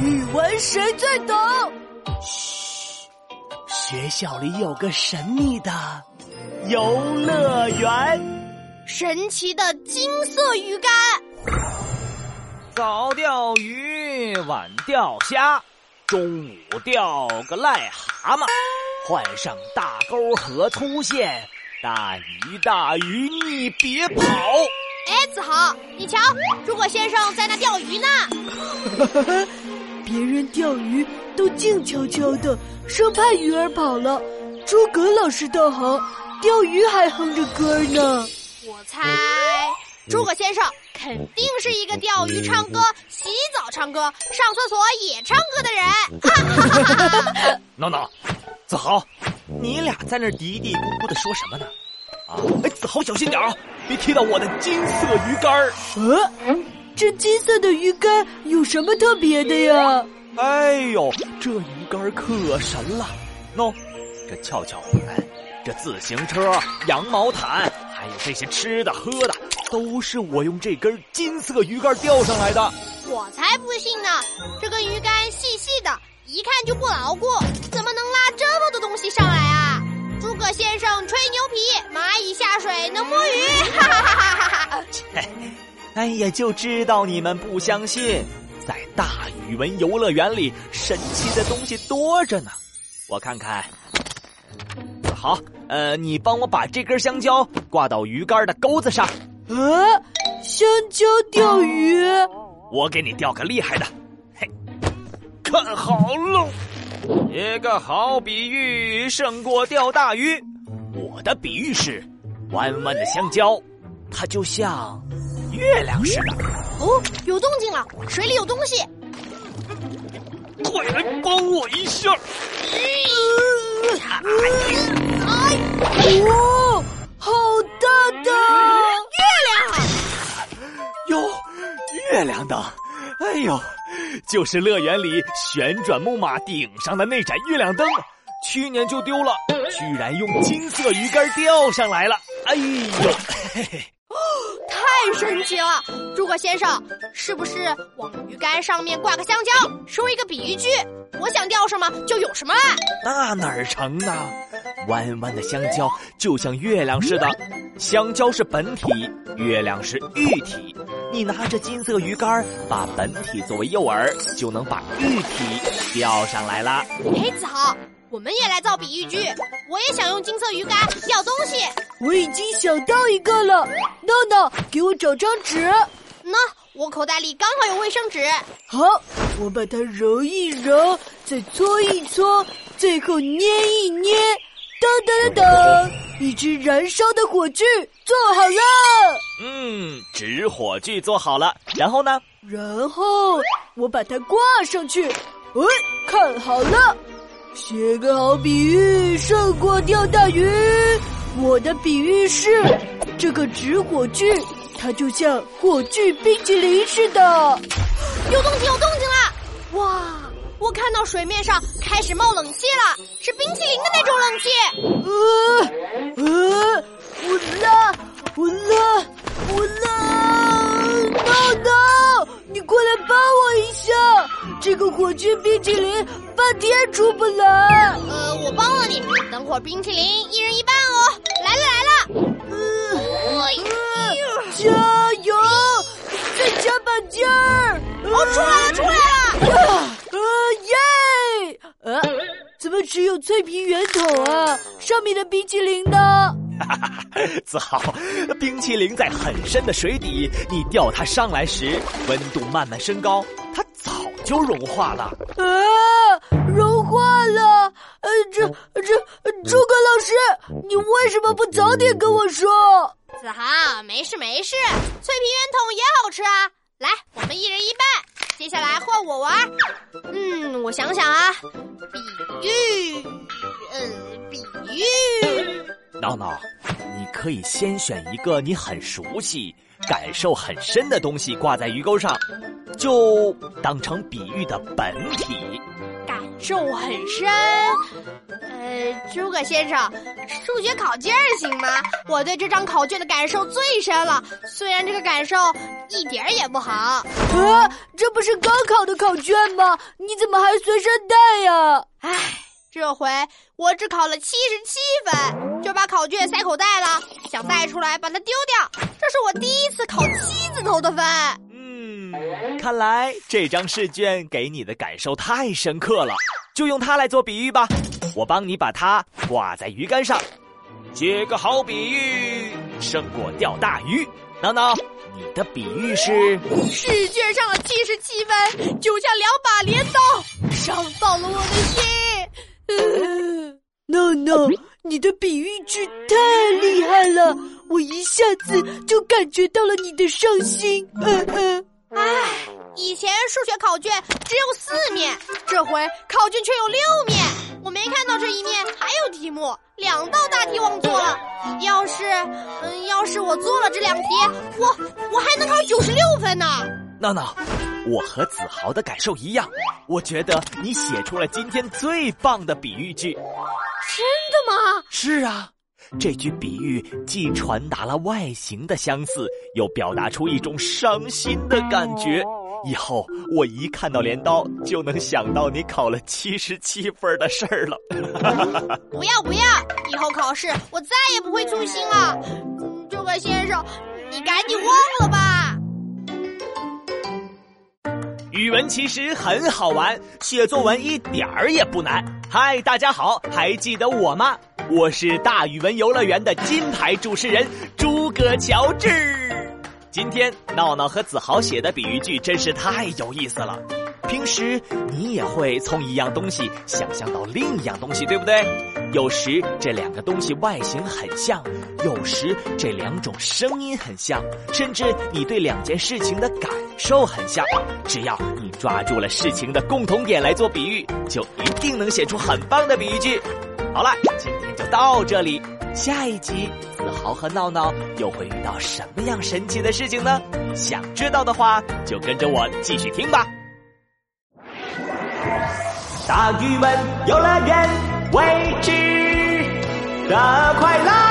语文谁最懂？嘘，学校里有个神秘的游乐园，神奇的金色鱼竿。早钓鱼，晚钓虾，中午钓个癞蛤蟆，换上大钩和粗线，大鱼大鱼你别跑。哎，子豪，你瞧，诸葛先生在那钓鱼呢。别人钓鱼都静悄悄的，生怕鱼儿跑了。诸葛老师倒好，钓鱼还哼着歌呢。我猜，诸葛先生肯定是一个钓鱼、唱歌、洗澡、唱歌、上厕所也唱歌的人。闹闹，子豪，你俩在那嘀嘀咕咕的说什么呢？啊，哎，子豪小心点啊，别踢到我的金色鱼竿儿。呃，这金色的鱼竿有什么特别的呀？哎呦，这鱼竿可神了！喏，这跷跷板，这自行车，羊毛毯，还有这些吃的喝的，都是我用这根金色鱼竿钓上来的。我才不信呢！这根鱼竿细细的，一看就不牢固，怎么能拉这么多东西上来啊？诸葛先生吹牛皮，蚂蚁下水能摸鱼，哈哈哈哈哈！切，哎呀，就知道你们不相信，在大语文游乐园里，神奇的东西多着呢。我看看，好，呃，你帮我把这根香蕉挂到鱼竿的钩子上。啊，香蕉钓鱼？我给你钓个厉害的，嘿，看好喽。一个好比喻胜过钓大鱼。我的比喻是，弯弯的香蕉，它就像月亮似的。哦，有动静了，水里有东西。快来帮我一下！哎，哇，好大的月亮！哟，月亮的，哎呦！就是乐园里旋转木马顶上的那盏月亮灯，去年就丢了，居然用金色鱼竿钓上来了！哎呦，嘿嘿，太神奇了！诸葛先生，是不是往鱼竿上面挂个香蕉，说一个比喻句，我想钓什么就有什么？那哪儿成呢？弯弯的香蕉就像月亮似的，香蕉是本体，月亮是喻体。你拿着金色鱼竿，把本体作为诱饵，就能把喻体钓上来了。哎，子豪，我们也来造比喻句。我也想用金色鱼竿钓东西。我已经想到一个了。闹闹，给我找张纸。喏，我口袋里刚好有卫生纸。好，我把它揉一揉，再搓一搓，最后捏一捏。噔噔噔噔，一只燃烧的火炬做好了。嗯，纸火炬做好了，然后呢？然后我把它挂上去。哎，看好了，写个好比喻胜过钓大鱼。我的比喻是，这个纸火炬，它就像火炬冰淇淋似的。有动静，有动静啦！哇！我看到水面上开始冒冷气了，是冰淇淋的那种冷气。呃呃，我拉，我拉，我拉！闹闹，你过来帮我一下，这个火炬冰淇淋半天出不来。呃，我帮了你，等会儿冰淇淋一人一半哦。来了来了，呃，加油，再加把劲儿！哦，出来了出来了。呃，怎么只有脆皮圆筒啊？上面的冰淇淋呢？哈 哈哈！子豪，冰淇淋在很深的水底，你钓它上来时，温度慢慢升高，它早就融化了。啊，融化了！呃，这这，诸葛老师，你为什么不早点跟我说？子豪，没事没事，脆皮圆筒也好吃啊。来，我们一人一半。接下来换我玩。嗯，我想想啊，比喻，呃，比喻。闹闹，你可以先选一个你很熟悉、感受很深的东西挂在鱼钩上，就当成比喻的本体。感感受很深。呃，诸葛先生，数学考卷行吗？我对这张考卷的感受最深了，虽然这个感受一点儿也不好。啊，这不是高考的考卷吗？你怎么还随身带呀？唉。这回我只考了七十七分，就把考卷塞口袋了，想带出来把它丢掉。这是我第一次考七字头的分。看来这张试卷给你的感受太深刻了，就用它来做比喻吧。我帮你把它挂在鱼竿上，接个好比喻胜过钓大鱼。闹闹，你的比喻是？试卷上的七十七分就像两把镰刀，伤到了我的心。闹闹，你的比喻句太厉害了，我一下子就感觉到了你的伤心。嗯嗯，唉，以前数学考卷只有四面，这回考卷却有六面，我没看到这一面还有题目，两道大题忘做了。要是，嗯，要是我做了这两题，我我还能考九十六分呢。闹闹。我和子豪的感受一样，我觉得你写出了今天最棒的比喻句。真的吗？是啊，这句比喻既传达了外形的相似，又表达出一种伤心的感觉。以后我一看到镰刀，就能想到你考了七十七分的事儿了。不要不要，以后考试我再也不会粗心了。这位先生，你赶紧忘了吧。语文其实很好玩，写作文一点儿也不难。嗨，大家好，还记得我吗？我是大语文游乐园的金牌主持人诸葛乔治。今天闹闹和子豪写的比喻句真是太有意思了。平时你也会从一样东西想象到另一样东西，对不对？有时这两个东西外形很像，有时这两种声音很像，甚至你对两件事情的感受很像。只要你抓住了事情的共同点来做比喻，就一定能写出很棒的比喻句。好了，今天就到这里。下一集，子豪和闹闹又会遇到什么样神奇的事情呢？想知道的话，就跟着我继续听吧。大鱼们游乐园，未知的快乐。